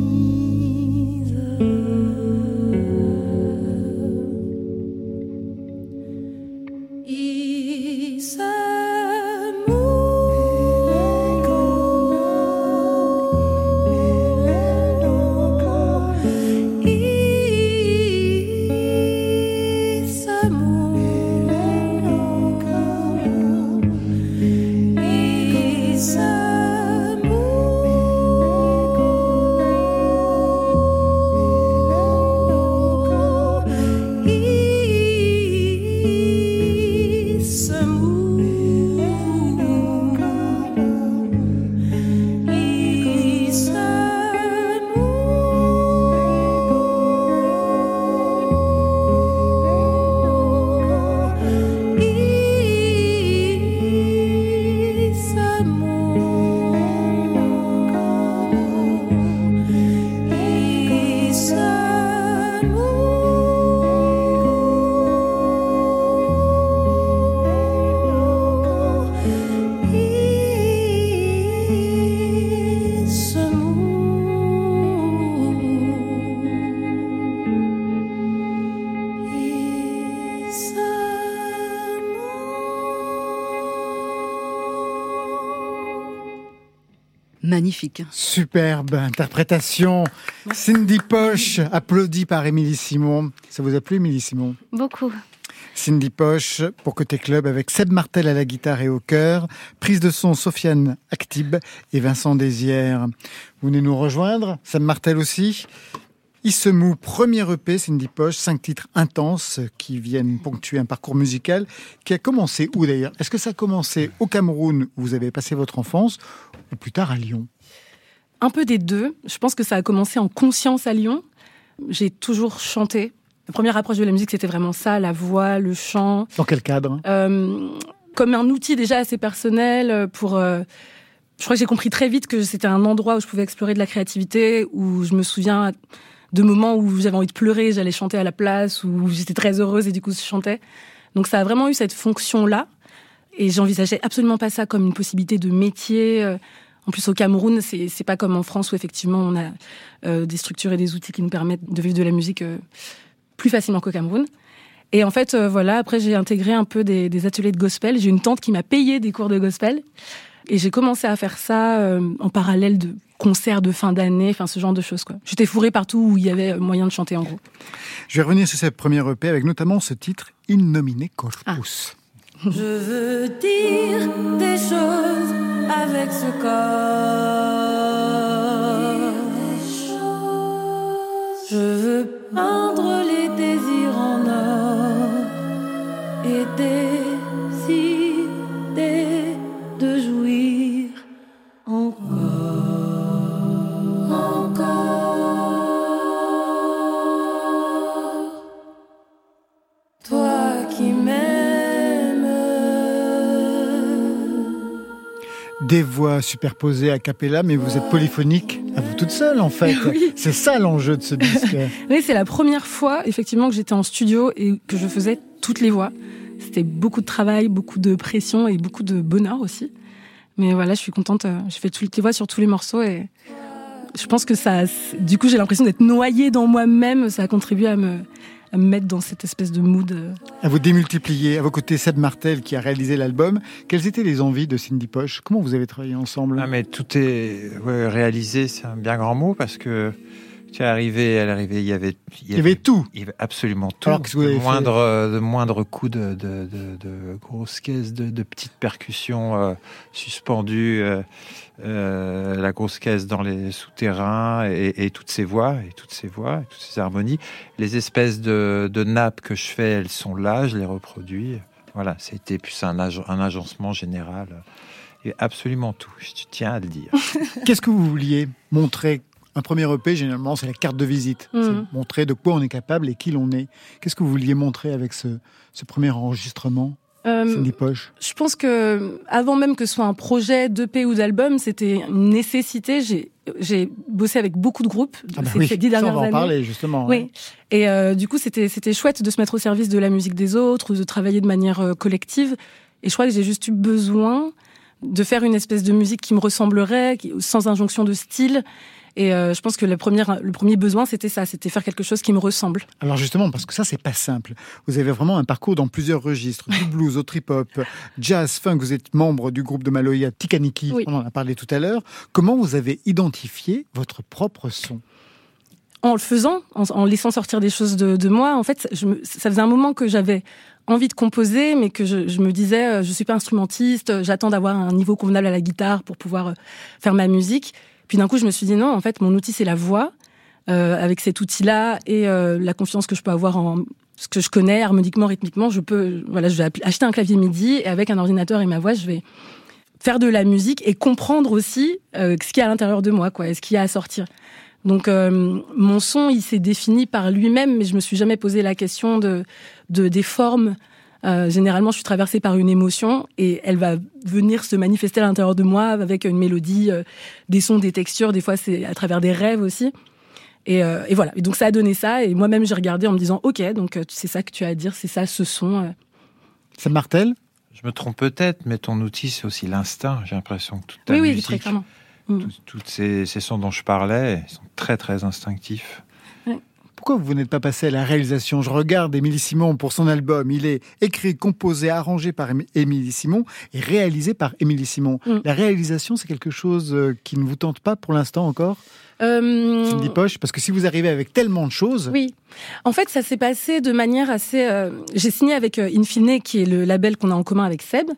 magnifique. Superbe interprétation. Cindy Poche, applaudie par Émilie Simon. Ça vous a plu, Émilie Simon? Beaucoup. Cindy Poche pour Côté Club avec Seb Martel à la guitare et au chœur. Prise de son Sofiane Actib et Vincent Désière. Vous venez nous rejoindre Seb Martel aussi? Il se moue, premier EP, Cindy Poche, cinq titres intenses qui viennent ponctuer un parcours musical qui a commencé où d'ailleurs? Est-ce que ça a commencé au Cameroun où vous avez passé votre enfance ou plus tard à Lyon? Un peu des deux. Je pense que ça a commencé en conscience à Lyon. J'ai toujours chanté. La première approche de la musique, c'était vraiment ça, la voix, le chant. Dans quel cadre? Euh, Comme un outil déjà assez personnel pour... Euh, je crois que j'ai compris très vite que c'était un endroit où je pouvais explorer de la créativité, où je me souviens de moments où j'avais envie de pleurer, j'allais chanter à la place, où j'étais très heureuse et du coup je chantais. Donc ça a vraiment eu cette fonction-là. Et j'envisageais absolument pas ça comme une possibilité de métier. Euh, en plus, au Cameroun, c'est, pas comme en France où effectivement on a euh, des structures et des outils qui nous permettent de vivre de la musique euh, plus facilement qu'au Cameroun. Et en fait, voilà, après j'ai intégré un peu des, des, ateliers de gospel. J'ai une tante qui m'a payé des cours de gospel. Et j'ai commencé à faire ça en parallèle de concerts de fin d'année, enfin ce genre de choses. quoi. J'étais fourrée partout où il y avait moyen de chanter en gros. Je vais revenir sur cette première EP avec notamment ce titre In nomine corpus. Ah. Je veux dire des choses avec ce corps. Je veux peindre les désirs des voix superposées à cappella, mais vous êtes polyphonique à vous toute seule en fait. C'est ça l'enjeu de ce disque. oui, c'est la première fois effectivement que j'étais en studio et que je faisais toutes les voix. C'était beaucoup de travail, beaucoup de pression et beaucoup de bonheur aussi. Mais voilà, je suis contente. Euh, je fais toutes les voix sur tous les morceaux et je pense que ça, du coup, j'ai l'impression d'être noyée dans moi-même. Ça a contribué à me, à me mettre dans cette espèce de mood. Euh. À vous démultiplier. À vos côtés, Seb Martel qui a réalisé l'album. Quelles étaient les envies de Cindy Poche? Comment vous avez travaillé ensemble? Ah, mais Tout est réalisé, c'est un bien grand mot parce que tu es arrivé, elle est arrivée, il y avait, il y avait, tout. Il y avait absolument tout. Alors, que de, moindre, de moindre coups de, de, de, grosses caisses, de, petites percussions euh, suspendues, euh, euh, la grosse caisse dans les souterrains et, toutes ces voix, et toutes ces voix, toutes ces harmonies. Les espèces de, nappes que je fais, elles sont là, je les reproduis. Voilà, c'était plus un, un agencement général. Et absolument tout, je tiens à le dire. Qu'est-ce que vous vouliez montrer un premier EP, généralement, c'est la carte de visite. C'est mm. montrer de quoi on est capable et qui l'on est. Qu'est-ce que vous vouliez montrer avec ce, premier enregistrement euh, Poche Je pense que avant même que ce soit un projet d'EP ou d'album, c'était une nécessité. J'ai bossé avec beaucoup de groupes ah bah oui, ces dix dernières on va en parler justement. Oui. Et euh, du coup, c'était c'était chouette de se mettre au service de la musique des autres, ou de travailler de manière euh, collective. Et je crois que j'ai juste eu besoin de faire une espèce de musique qui me ressemblerait, sans injonction de style et euh, je pense que le premier, le premier besoin, c'était ça, c'était faire quelque chose qui me ressemble. Alors justement, parce que ça, c'est pas simple. Vous avez vraiment un parcours dans plusieurs registres, du blues au trip-hop, jazz, funk. Vous êtes membre du groupe de Maloya Tikaniki, on en a parlé tout à l'heure. Comment vous avez identifié votre propre son? En le faisant, en, laissant sortir des choses de, moi, en fait, je ça faisait un moment que j'avais envie de composer, mais que je, je, me disais, euh, je suis pas instrumentiste, j'attends d'avoir un niveau convenable à la guitare pour pouvoir euh, faire ma musique. Puis d'un coup, je me suis dit non, en fait, mon outil c'est la voix. Euh, avec cet outil-là et euh, la confiance que je peux avoir en ce que je connais harmoniquement, rythmiquement, je peux, voilà, je vais acheter un clavier MIDI et avec un ordinateur et ma voix, je vais faire de la musique et comprendre aussi euh, ce qu'il y a à l'intérieur de moi, quoi, et ce qu'il y a à sortir. Donc mon son, il s'est défini par lui-même, mais je me suis jamais posé la question de, de des formes euh, généralement, je suis traversée par une émotion et elle va venir se manifester à l'intérieur de moi avec une mélodie, euh, des sons, des textures. Des fois, c'est à travers des rêves aussi. Et, euh, et, voilà. Et donc ça a donné ça. Et moi-même, j'ai regardé en me disant, ok, donc c'est ça que tu as à dire, c'est ça, ce son. Ça martèle? Je me trompe peut-être, mais ton outil, c'est aussi l'instinct. J'ai l'impression que toute ta oui, musique, oui, très clairement. Mm. Toutes ces, ces, sons dont je parlais sont très très instinctifs Pourquoi vous n'êtes pas passé à la réalisation? Je regarde Émilie Simon pour son album. Il est écrit, composé, arrangé par Émilie Simon et réalisé par Émilie Simon. Mm. La réalisation, c'est quelque chose euh, qui ne vous tente pas pour l'instant encore? Euh... Cindy Poche, parce que si vous arrivez avec tellement de choses. Oui. En fait, ça s'est passé de manière assez. Euh, j'ai signé avec euh, Infine, qui est le label qu'on a en commun avec Seb.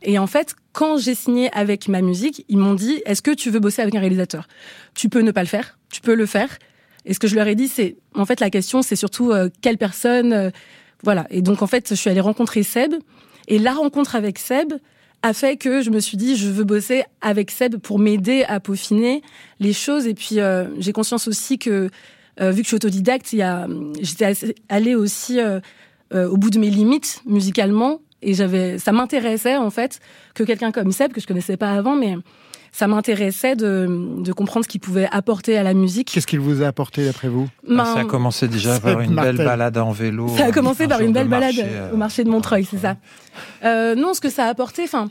Et en fait, quand j'ai signé avec ma musique, ils m'ont dit Est-ce que tu veux bosser avec un réalisateur? Tu peux ne pas le faire, tu peux le faire. Et ce que je leur ai dit, c'est en fait la question, c'est surtout euh, quelle personne, euh, voilà. Et donc en fait, je suis allée rencontrer Seb, et la rencontre avec Seb a fait que je me suis dit je veux bosser avec Seb pour m'aider à peaufiner les choses. Et puis euh, j'ai conscience aussi que vu que je suis autodidacte, il y a, j'étais allée aussi au bout de mes limites musicalement, et j'avais, ça m'intéressait en fait que quelqu'un comme Seb que je connaissais pas avant, mais ça m'intéressait de, de, comprendre ce qu'il pouvait apporter à la musique. Qu'est-ce qu'il vous a apporté d'après vous? Ben, Ça a commencé déjà par une belle balade en vélo. Ça a commencé par une belle balade au marché de Montreuil, c'est ça. Euh, non, ce que ça a apporté, enfin,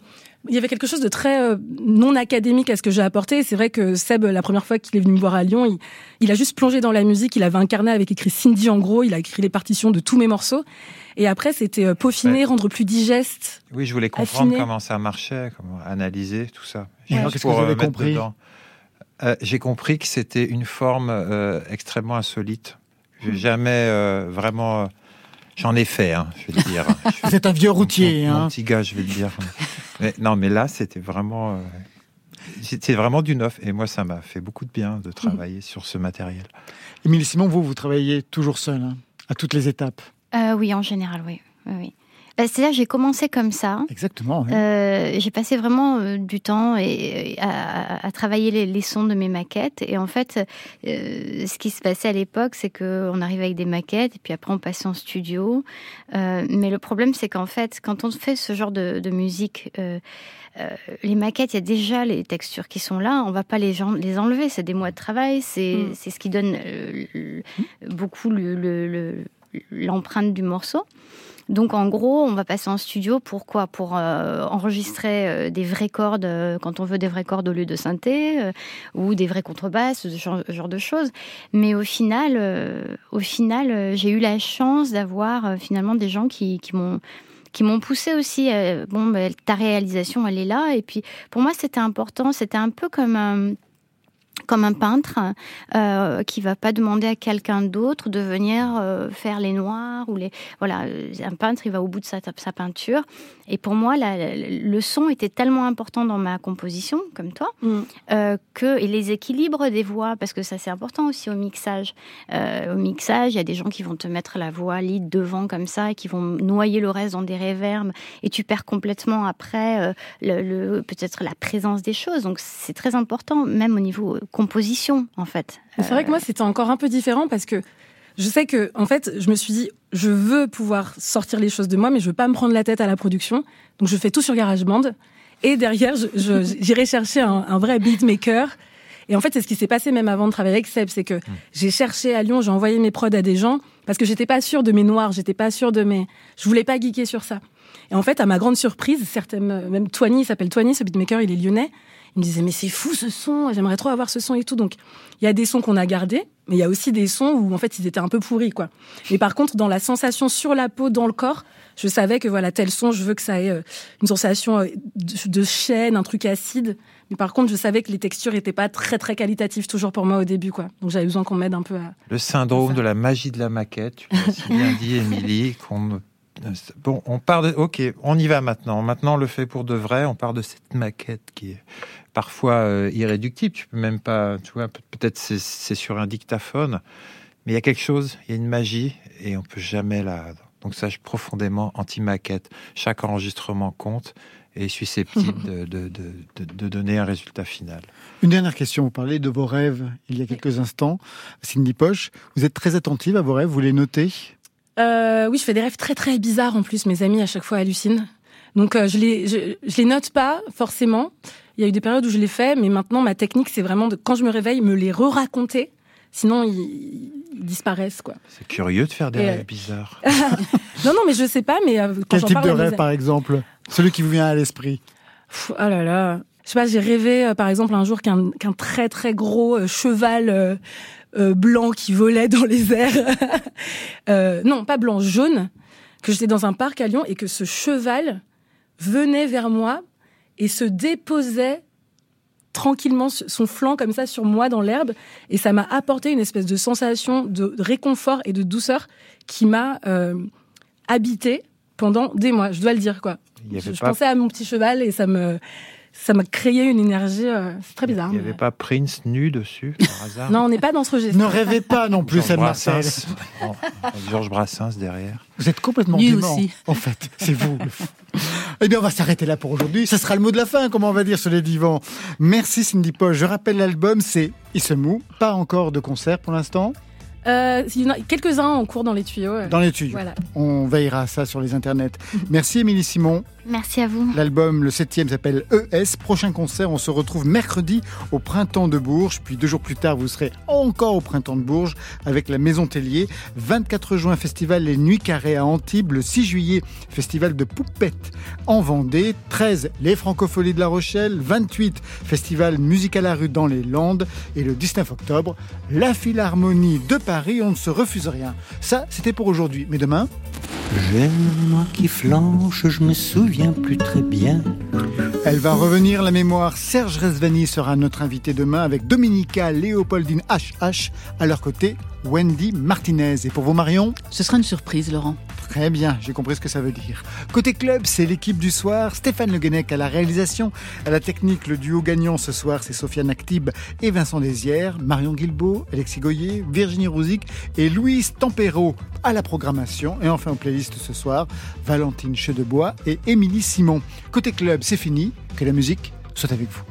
il y avait quelque chose de très euh, non académique à ce que j'ai apporté. C'est vrai que Seb, la première fois qu'il est venu me voir à Lyon, il, il, a juste plongé dans la musique. Il avait un carnet avec écrit Cindy en gros. Il a écrit les partitions de tous mes morceaux. Et après, c'était euh, peaufiner, rendre plus digeste. Oui, je voulais comprendre comment ça marchait, comment analyser tout ça. Qu'est-ce que vous avez compris euh, J'ai compris que c'était une forme euh, extrêmement insolite. J'ai jamais vraiment. J'en ai fait, hein, je vais le dire. C'est un vieux routier, mon, hein. petit gars, je vais le dire. mais, non, mais là, c'était vraiment. C'était vraiment du neuf. Et moi, ça m'a fait beaucoup de bien de travailler sur ce matériel. Émilie Simon, vous, vous travaillez toujours seul, hein, à toutes les étapes euh, Oui, en général, oui. oui. Bah, c'est-à-dire j'ai commencé comme ça. Exactement. Euh, j'ai passé vraiment euh, du temps et, à, travailler les, sons de mes maquettes. Et en fait, ce qui se passait à l'époque, c'est qu'on arrivait avec des maquettes et puis après on passait en studio. mais le problème, c'est qu'en fait, quand on fait ce genre de, musique, les maquettes, il y a déjà les textures qui sont là. On va pas les, les enlever. C'est des mois de travail. C'est mm. ce qui donne beaucoup le l'empreinte du morceau. Donc en gros, on va passer en studio Pour euh, enregistrer euh, des vraies cordes euh, quand on veut des vraies cordes au lieu de synthé ou des vraies contrebasses, ce genre, de choses. Mais au final, au final, j'ai eu la chance d'avoir finalement des gens qui, qui m'ont qui m'ont poussé aussi. bon, ben, ta réalisation, elle est là. Et puis pour moi, c'était important. C'était un peu comme un comme un peintre euh, qui va pas demander à quelqu'un d'autre de venir euh, faire les noirs ou les voilà un peintre il va au bout de sa, sa peinture. Et pour moi le son était tellement important dans ma composition comme toi mm. euh, que et les équilibres des voix parce que ça c'est important aussi au mixage. Euh, au mixage il y a des gens qui vont te mettre la voix lead devant comme ça et qui vont noyer le reste dans des réverbes et tu perds complètement après euh, le, le peut-être la présence des choses. Donc c'est très important même au niveau composition, en fait. C'est vrai que moi, c'était encore un peu différent parce que je sais que, en fait, je me suis dit, je veux pouvoir sortir les choses de moi, mais je veux pas me prendre la tête à la production. Donc, je fais tout sur GarageBand. Et derrière, j'irai chercher un, vrai beatmaker. Et en fait, c'est ce qui s'est passé même avant de travailler avec Seb, c'est que mmh. j'ai cherché à Lyon, j'ai envoyé mes prods à des gens parce que j'étais pas sûre de mes noirs, j'étais pas sûre de mes, je voulais pas geeker sur ça. Et en fait, à ma grande surprise, certaines, même Toigny, il s'appelle Toigny, ce beatmaker, il est lyonnais. Il me disait, mais c'est fou ce son, j'aimerais trop avoir ce son et tout. Donc, il y a des sons qu'on a gardés, mais il y a aussi des sons où, en fait, ils étaient un peu pourris, quoi. Mais par contre, dans la sensation sur la peau, dans le corps, je savais que, voilà, tel son, je veux que ça ait euh, une sensation euh, de, chaîne, un truc acide. Mais par contre, je savais que les textures n'étaient pas très, très qualitatives toujours pour moi au début, quoi. Donc, j'avais besoin qu'on m'aide un peu à. Le syndrome de la magie de la maquette, tu l'as si bien dit, Émilie, qu'on Bon, on part de. Ok, on y va maintenant. Maintenant, on le fait pour de vrai. On part de cette maquette qui est parfois euh, irréductible. Tu peux même pas, tu vois, peut-être c'est sur un dictaphone, mais il y a quelque chose, il y a une magie et on peut jamais la. Donc ça, je suis profondément anti-maquette. Chaque enregistrement compte et est susceptible de, de, donner un résultat final. Une dernière question. Vous parlez de vos rêves il y a quelques instants. Cindy Poche, vous êtes très attentive à vos rêves, vous les notez? Euh, Oui, je fais des rêves très très bizarres en plus. Mes amis à chaque fois hallucinent. Donc euh, je les je, les note pas forcément. Il y a eu des périodes où je l'ai fait, mais maintenant ma technique c'est vraiment de quand je me réveille me les re-raconter. Sinon ils, disparaissent quoi. C'est curieux de faire des rêves euh, bizarres. non non mais je sais pas mais euh, quel type de rêve par exemple? Celui qui vous vient à l'esprit? Oh là là. Je sais pas, j'ai rêvé par exemple un jour qu'un qu'un très très gros cheval blanc qui volait dans les airs. non, pas blanc, jaune. Que j'étais dans un parc à Lyon et que ce cheval venait vers moi et se déposait tranquillement son flanc comme ça sur moi dans l'herbe et ça m'a apporté une espèce de sensation de réconfort et de douceur qui m'a euh, habité pendant des mois. Je dois le dire quoi. Je, pensais à mon petit cheval et ça me ça m'a créé une énergie. Euh, c'est très bizarre. Il n'y avait pas Prince nu dessus par hasard? non, on n'est pas dans ce registre. Ne rêvez pas non plus, Sam Marcel. Georges Brassens derrière. Vous êtes complètement nu aussi. En fait, c'est vous. Eh bien, on va s'arrêter là pour aujourd'hui. Ce sera le mot de la fin, comment on va dire, sur les divans. Merci Cindy Poche. Je rappelle l'album, c'est Issemou. Pas encore de concert pour l'instant. Euh, il quelques-uns en cours dans les tuyaux. Dans les tuyaux. On veillera à ça sur les internets. Merci Émilie Simon. Merci à vous. L'album, le septième, s'appelle ES. Prochain concert, on se retrouve mercredi au Printemps de Bourges. Puis deux jours plus tard, vous serez encore au Printemps de Bourges avec la Maison Tellier. 24 juin, festival Les Nuits Carrées à Antibes. Le 6 juillet, festival de Poupettes en Vendée. 13, les Francopholies de La Rochelle. 28, festival Musique à la rue dans les Landes. Et le 19 octobre, la Philharmonie de Paris. On ne se refuse rien. Ça, c'était pour aujourd'hui. Mais demain? J'aime moi qui flanche, je me plus très bien. Elle va revenir la mémoire. Serge Resvani sera notre invité demain avec Dominica Léopoldine HH à leur côté. Wendy Martinez. Et pour vous, Marion Ce sera une surprise, Laurent. Très bien, j'ai compris ce que ça veut dire. Côté club, c'est l'équipe du soir. Stéphane Le Guenec à la réalisation. À la technique, le duo gagnant ce soir, c'est Sofiane Actib et Vincent Désières. Marion Guilbeault, Alexis Goyer, Virginie Rouzic et Louise Tempero à la programmation. Et enfin, en playlist ce soir, Valentine Chedebois et Émilie Simon. Côté club, c'est fini. Que la musique soit avec vous.